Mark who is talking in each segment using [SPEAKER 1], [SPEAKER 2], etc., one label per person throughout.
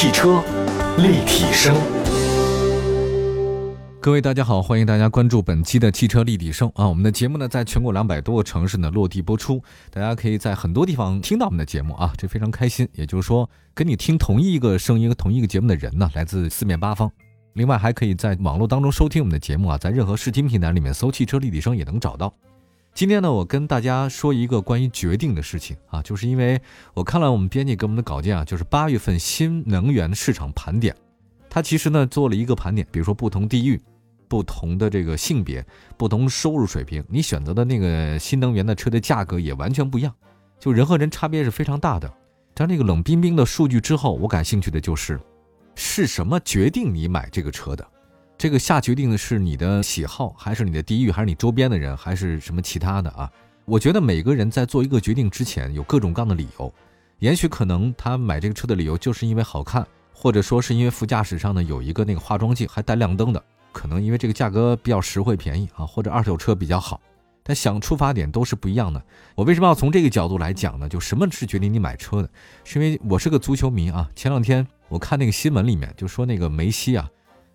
[SPEAKER 1] 汽车立体声，
[SPEAKER 2] 各位大家好，欢迎大家关注本期的汽车立体声啊！我们的节目呢，在全国两百多个城市呢落地播出，大家可以在很多地方听到我们的节目啊，这非常开心。也就是说，跟你听同一个声音、同一个节目的人呢，来自四面八方。另外，还可以在网络当中收听我们的节目啊，在任何视听平台里面搜“汽车立体声”也能找到。今天呢，我跟大家说一个关于决定的事情啊，就是因为我看了我们编辑给我们的稿件啊，就是八月份新能源市场盘点，它其实呢做了一个盘点，比如说不同地域、不同的这个性别、不同收入水平，你选择的那个新能源的车的价格也完全不一样，就人和人差别是非常大的。但这个冷冰冰的数据之后，我感兴趣的就是是什么决定你买这个车的。这个下决定的是你的喜好，还是你的地域，还是你周边的人，还是什么其他的啊？我觉得每个人在做一个决定之前，有各种各样的理由。也许可能他买这个车的理由就是因为好看，或者说是因为副驾驶上呢有一个那个化妆镜还带亮灯的，可能因为这个价格比较实惠便宜啊，或者二手车比较好。但想出发点都是不一样的。我为什么要从这个角度来讲呢？就什么是决定你买车的？是因为我是个足球迷啊。前两天我看那个新闻里面就说那个梅西啊。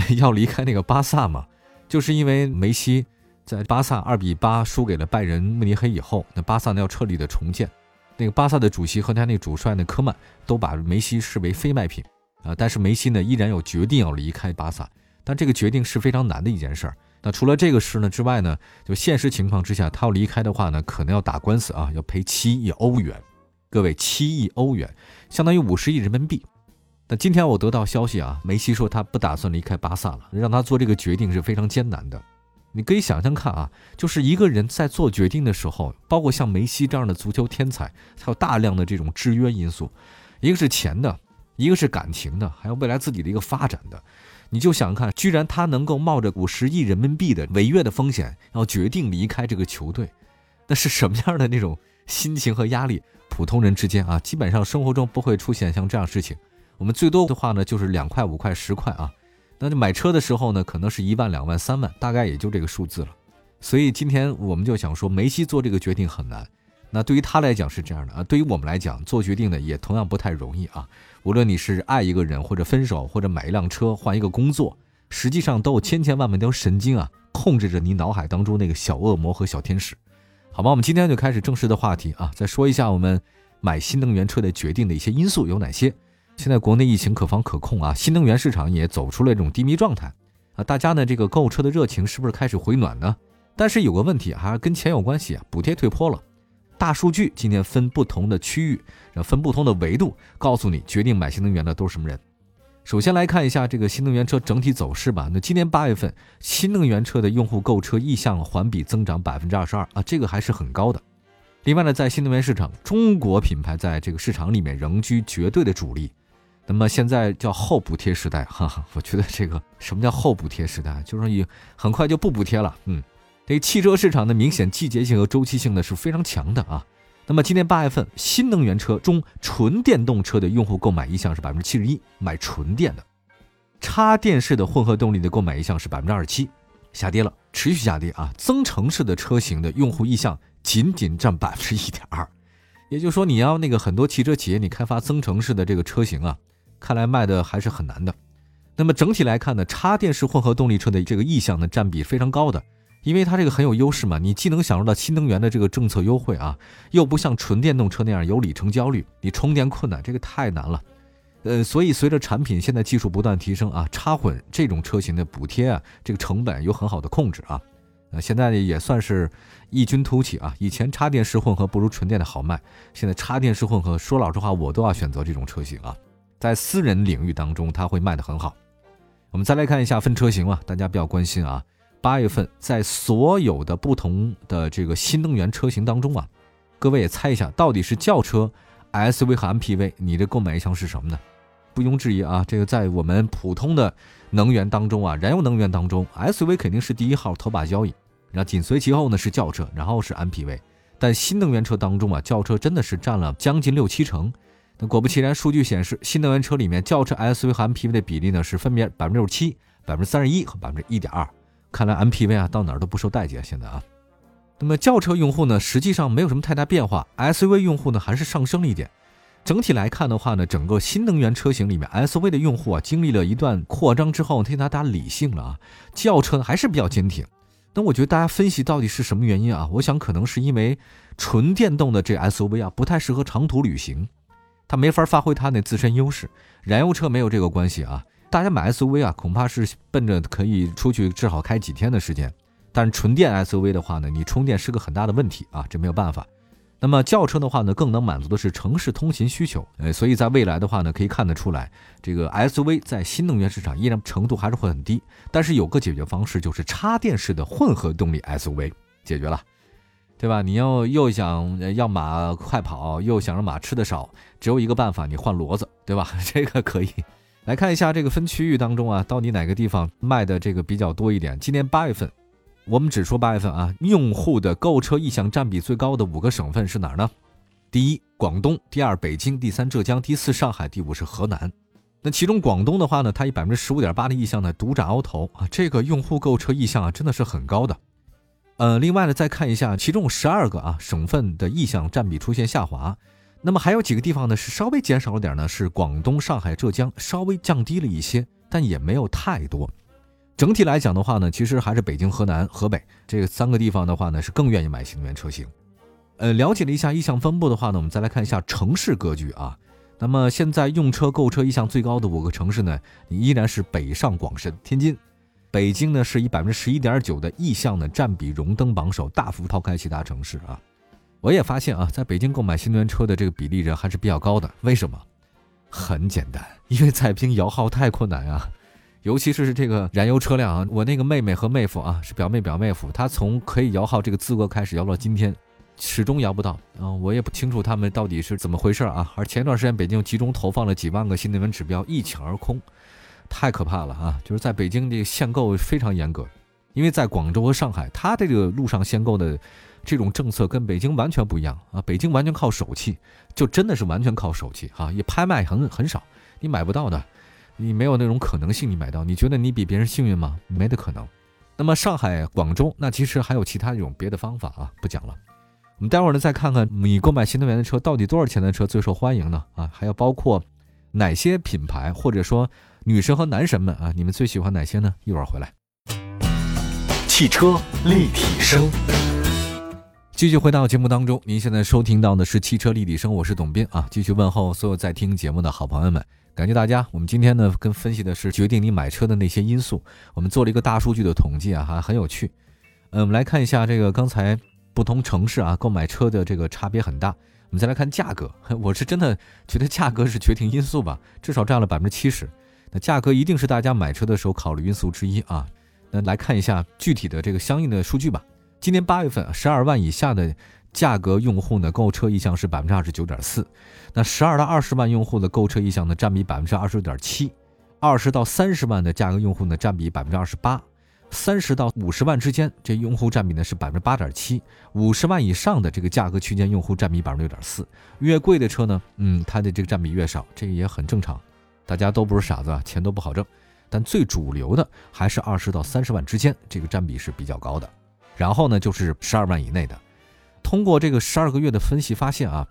[SPEAKER 2] 要离开那个巴萨嘛，就是因为梅西在巴萨二比八输给了拜仁慕尼黑以后，那巴萨呢要彻底的重建，那个巴萨的主席和他那个主帅呢科曼都把梅西视为非卖品啊，但是梅西呢依然有决定要离开巴萨，但这个决定是非常难的一件事儿。那除了这个事呢之外呢，就现实情况之下，他要离开的话呢，可能要打官司啊，要赔七亿欧元，各位七亿欧元相当于五十亿人民币。那今天我得到消息啊，梅西说他不打算离开巴萨了，让他做这个决定是非常艰难的。你可以想象看啊，就是一个人在做决定的时候，包括像梅西这样的足球天才，他有大量的这种制约因素，一个是钱的，一个是感情的，还有未来自己的一个发展的。你就想看，居然他能够冒着五十亿人民币的违约的风险，要决定离开这个球队，那是什么样的那种心情和压力？普通人之间啊，基本上生活中不会出现像这样事情。我们最多的话呢，就是两块、五块、十块啊。那就买车的时候呢，可能是一万、两万、三万，大概也就这个数字了。所以今天我们就想说，梅西做这个决定很难。那对于他来讲是这样的啊，对于我们来讲，做决定呢也同样不太容易啊。无论你是爱一个人，或者分手，或者买一辆车、换一个工作，实际上都有千千万万条神经啊，控制着你脑海当中那个小恶魔和小天使。好吧，我们今天就开始正式的话题啊，再说一下我们买新能源车的决定的一些因素有哪些。现在国内疫情可防可控啊，新能源市场也走出了这种低迷状态啊，大家呢这个购车的热情是不是开始回暖呢？但是有个问题还是跟钱有关系啊，补贴退坡了。大数据今天分不同的区域，分不同的维度，告诉你决定买新能源的都是什么人。首先来看一下这个新能源车整体走势吧。那今年八月份新能源车的用户购车意向环比增长百分之二十二啊，这个还是很高的。另外呢，在新能源市场，中国品牌在这个市场里面仍居绝对的主力。那么现在叫后补贴时代，哈哈，我觉得这个什么叫后补贴时代，就是以很快就不补贴了。嗯，这个汽车市场的明显季节性和周期性呢是非常强的啊。那么今年八月份，新能源车中纯电动车的用户购买意向是百分之七十一，买纯电的；插电式的混合动力的购买意向是百分之二十七，下跌了，持续下跌啊。增程式的车型的用户意向仅仅占百分之一点二，也就是说，你要那个很多汽车企业你开发增程式的这个车型啊。看来卖的还是很难的。那么整体来看呢，插电式混合动力车的这个意向呢，占比非常高的，因为它这个很有优势嘛。你既能享受到新能源的这个政策优惠啊，又不像纯电动车那样有里程焦虑，你充电困难，这个太难了。呃，所以随着产品现在技术不断提升啊，插混这种车型的补贴啊，这个成本有很好的控制啊。呃，现在也算是异军突起啊。以前插电式混合不如纯电的好卖，现在插电式混合，说老实话，我都要选择这种车型啊。在私人领域当中，它会卖得很好。我们再来看一下分车型啊，大家比较关心啊。八月份在所有的不同的这个新能源车型当中啊，各位也猜一下，到底是轿车、SUV 和 MPV，你的购买意向是什么呢？不庸置疑啊，这个在我们普通的能源当中啊，燃油能源当中，SUV 肯定是第一号头把交椅，然后紧随其后呢是轿车，然后是 MPV。但新能源车当中啊，轿车真的是占了将近六七成。那果不其然，数据显示，新能源车里面轿车 SUV 和 MPV 的比例呢是分别百分之六十七、百分之三十一和百分之一点二。看来 MPV 啊到哪儿都不受待见。现在啊，那么轿车用户呢实际上没有什么太大变化，SUV 用户呢还是上升了一点。整体来看的话呢，整个新能源车型里面，SUV 的用户啊，经历了一段扩张之后，替他打理性了啊。轿车还是比较坚挺。那我觉得大家分析到底是什么原因啊？我想可能是因为纯电动的这 SUV 啊，不太适合长途旅行，它没法发挥它那自身优势。燃油车没有这个关系啊。大家买 SUV 啊，恐怕是奔着可以出去至少开几天的时间。但是纯电 SUV 的话呢，你充电是个很大的问题啊，这没有办法。那么轿车的话呢，更能满足的是城市通勤需求，呃，所以在未来的话呢，可以看得出来，这个 SUV 在新能源市场依然程度还是会很低。但是有个解决方式，就是插电式的混合动力 SUV 解决了，对吧？你要又想要马快跑，又想让马吃的少，只有一个办法，你换骡子，对吧？这个可以。来看一下这个分区域当中啊，到底哪个地方卖的这个比较多一点？今年八月份。我们只说八月份啊，用户的购车意向占比最高的五个省份是哪儿呢？第一，广东；第二，北京；第三，浙江；第四，上海；第五是河南。那其中广东的话呢，它以百分之十五点八的意向呢独占鳌头啊，这个用户购车意向啊真的是很高的。呃，另外呢，再看一下，其中十二个啊省份的意向占比出现下滑，那么还有几个地方呢是稍微减少了点呢，是广东、上海、浙江稍微降低了一些，但也没有太多。整体来讲的话呢，其实还是北京、河南、河北这三个地方的话呢，是更愿意买新能源车型。呃，了解了一下意向分布的话呢，我们再来看一下城市格局啊。那么现在用车购车意向最高的五个城市呢，依然是北上广深、天津、北京呢，是以百分之十一点九的意向呢占比荣登榜首，大幅抛开其他城市啊。我也发现啊，在北京购买新能源车的这个比例人还是比较高的。为什么？很简单，因为在京摇号太困难啊。尤其是这个燃油车辆啊，我那个妹妹和妹夫啊，是表妹表妹夫，他从可以摇号这个资格开始摇到今天，始终摇不到啊，我也不清楚他们到底是怎么回事啊。而前段时间北京集中投放了几万个新能源指标，一抢而空，太可怕了啊！就是在北京这个限购非常严格，因为在广州和上海，它这个路上限购的这种政策跟北京完全不一样啊。北京完全靠手气，就真的是完全靠手气啊，也拍卖很很少，你买不到的。你没有那种可能性，你买到，你觉得你比别人幸运吗？没的可能。那么上海、广州，那其实还有其他一种别的方法啊，不讲了。我们待会儿呢再看看你购买新能源的车到底多少钱的车最受欢迎呢？啊，还要包括哪些品牌，或者说女神和男神们啊，你们最喜欢哪些呢？一会儿回来。
[SPEAKER 1] 汽车立体声，
[SPEAKER 2] 继续回到节目当中，您现在收听到的是汽车立体声，我是董斌啊，继续问候所有在听节目的好朋友们。感谢大家。我们今天呢，跟分析的是决定你买车的那些因素。我们做了一个大数据的统计啊，还很有趣。嗯，我们来看一下这个刚才不同城市啊购买车的这个差别很大。我们再来看价格，我是真的觉得价格是决定因素吧，至少占了百分之七十。那价格一定是大家买车的时候考虑因素之一啊。那来看一下具体的这个相应的数据吧。今年八月份，十二万以下的。价格用户呢购车意向是百分之二十九点四，那十二到二十万用户的购车意向呢占比百分之二十六点七，二十到三十万的价格用户呢占比百分之二十八，三十到五十万之间这用户占比呢是百分之八点七，五十万以上的这个价格区间用户占比百分之六点四。越贵的车呢，嗯，它的这个占比越少，这个也很正常，大家都不是傻子啊，钱都不好挣，但最主流的还是二十到三十万之间，这个占比是比较高的，然后呢就是十二万以内的。通过这个十二个月的分析发现啊，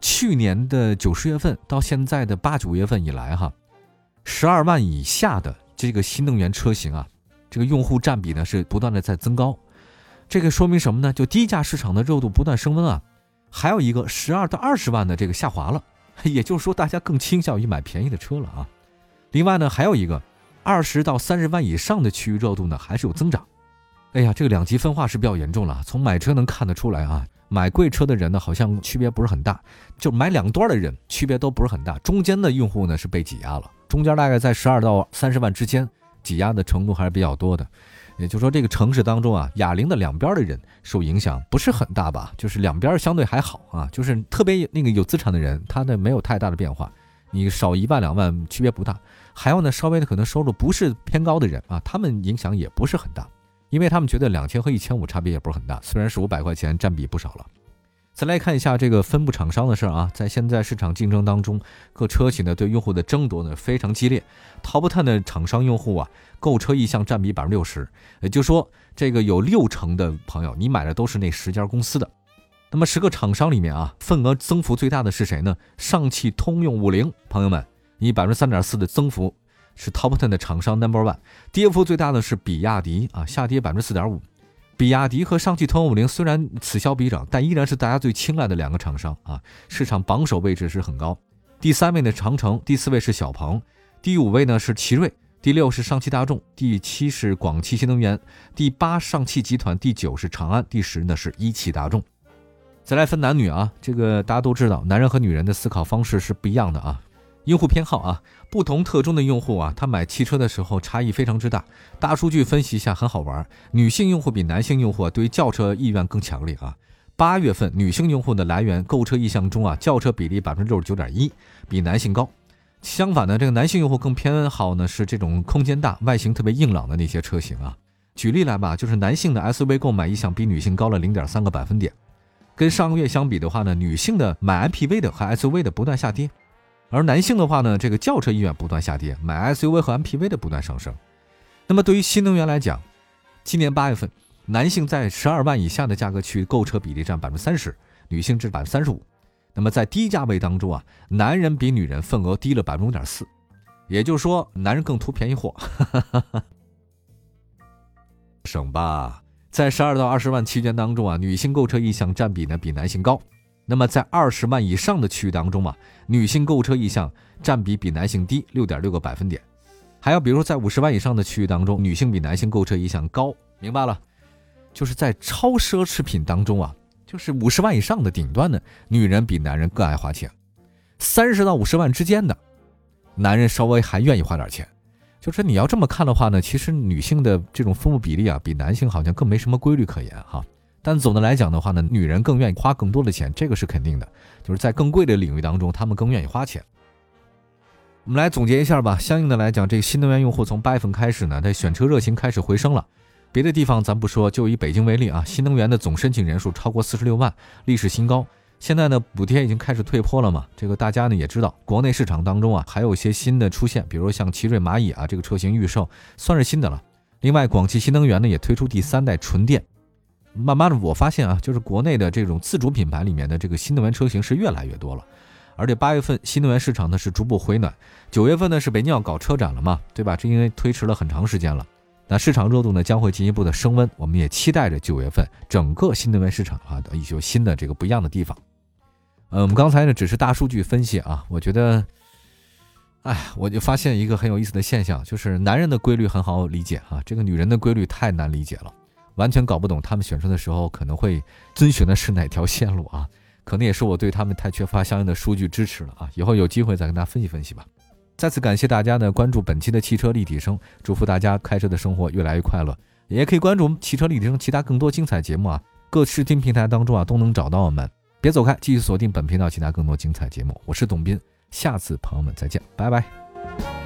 [SPEAKER 2] 去年的九十月份到现在的八九月份以来哈，十二万以下的这个新能源车型啊，这个用户占比呢是不断的在增高，这个说明什么呢？就低价市场的热度不断升温啊。还有一个十二到二十万的这个下滑了，也就是说大家更倾向于买便宜的车了啊。另外呢，还有一个二十到三十万以上的区域热度呢还是有增长。哎呀，这个两极分化是比较严重了。从买车能看得出来啊，买贵车的人呢，好像区别不是很大；就买两端的人，区别都不是很大。中间的用户呢是被挤压了，中间大概在十二到三十万之间，挤压的程度还是比较多的。也就是说，这个城市当中啊，哑铃的两边的人受影响不是很大吧？就是两边相对还好啊，就是特别那个有资产的人，他的没有太大的变化。你少一万两万区别不大。还有呢，稍微的可能收入不是偏高的人啊，他们影响也不是很大。因为他们觉得两千和一千五差别也不是很大，虽然是五百块钱，占比不少了。再来看一下这个分布厂商的事儿啊，在现在市场竞争当中，各车企呢对用户的争夺呢非常激烈。Top Ten 的厂商用户啊，购车意向占比百分之六十，也就是说，这个有六成的朋友你买的都是那十家公司的。那那么十个厂商里面啊，份额增幅最大的是谁呢？上汽通用五菱，朋友们，以百分之三点四的增幅是 Top Ten 的厂商 Number One。跌幅最大的是比亚迪啊，下跌百分之四点五。比亚迪和上汽通用五菱虽然此消彼长，但依然是大家最青睐的两个厂商啊，市场榜首位置是很高。第三位呢长城，第四位是小鹏，第五位呢是奇瑞，第六是上汽大众，第七是广汽新能源，第八上汽集团，第九是长安，第十呢是一汽大众。再来分男女啊，这个大家都知道，男人和女人的思考方式是不一样的啊。用户偏好啊，不同特征的用户啊，他买汽车的时候差异非常之大。大数据分析一下很好玩，女性用户比男性用户对轿车意愿更强烈啊。八月份女性用户的来源购车意向中啊，轿车比例百分之六十九点一，比男性高。相反呢，这个男性用户更偏好呢是这种空间大、外形特别硬朗的那些车型啊。举例来吧，就是男性的 SUV 购买意向比女性高了零点三个百分点。跟上个月相比的话呢，女性的买 MPV 的和 SUV 的不断下跌，而男性的话呢，这个轿车意愿不断下跌，买 SUV 和 MPV 的不断上升。那么对于新能源来讲，今年八月份，男性在十二万以下的价格区购车比例占百分之三十，女性至百分之三十五。那么在低价位当中啊，男人比女人份额低了百分之五点四，也就是说，男人更图便宜货，省吧。在十二到二十万区间当中啊，女性购车意向占比呢比男性高。那么在二十万以上的区域当中啊，女性购车意向占比比男性低六点六个百分点。还有比如说在五十万以上的区域当中，女性比男性购车意向高。明白了，就是在超奢侈品当中啊，就是五十万以上的顶端的女人比男人更爱花钱。三十到五十万之间的男人稍微还愿意花点钱。就是你要这么看的话呢，其实女性的这种分布比例啊，比男性好像更没什么规律可言哈。但总的来讲的话呢，女人更愿意花更多的钱，这个是肯定的。就是在更贵的领域当中，她们更愿意花钱。我们来总结一下吧。相应的来讲，这个新能源用户从八月份开始呢，它选车热情开始回升了。别的地方咱不说，就以北京为例啊，新能源的总申请人数超过四十六万，历史新高。现在呢，补贴已经开始退坡了嘛？这个大家呢也知道，国内市场当中啊，还有一些新的出现，比如像奇瑞蚂蚁啊，这个车型预售算是新的了。另外，广汽新能源呢也推出第三代纯电。慢慢的，我发现啊，就是国内的这种自主品牌里面的这个新能源车型是越来越多了。而且八月份新能源市场呢是逐步回暖，九月份呢是北京要搞车展了嘛，对吧？这因为推迟了很长时间了，那市场热度呢将会进一步的升温。我们也期待着九月份整个新能源市场啊的一些新的这个不一样的地方。呃，我们刚才呢只是大数据分析啊，我觉得，哎，我就发现一个很有意思的现象，就是男人的规律很好理解啊，这个女人的规律太难理解了，完全搞不懂他们选车的时候可能会遵循的是哪条线路啊，可能也是我对他们太缺乏相应的数据支持了啊，以后有机会再跟大家分析分析吧。再次感谢大家呢关注本期的汽车立体声，祝福大家开车的生活越来越快乐，也可以关注我们汽车立体声其他更多精彩节目啊，各视听平台当中啊都能找到我们。别走开，继续锁定本频道其他更多精彩节目。我是董斌，下次朋友们再见，拜拜。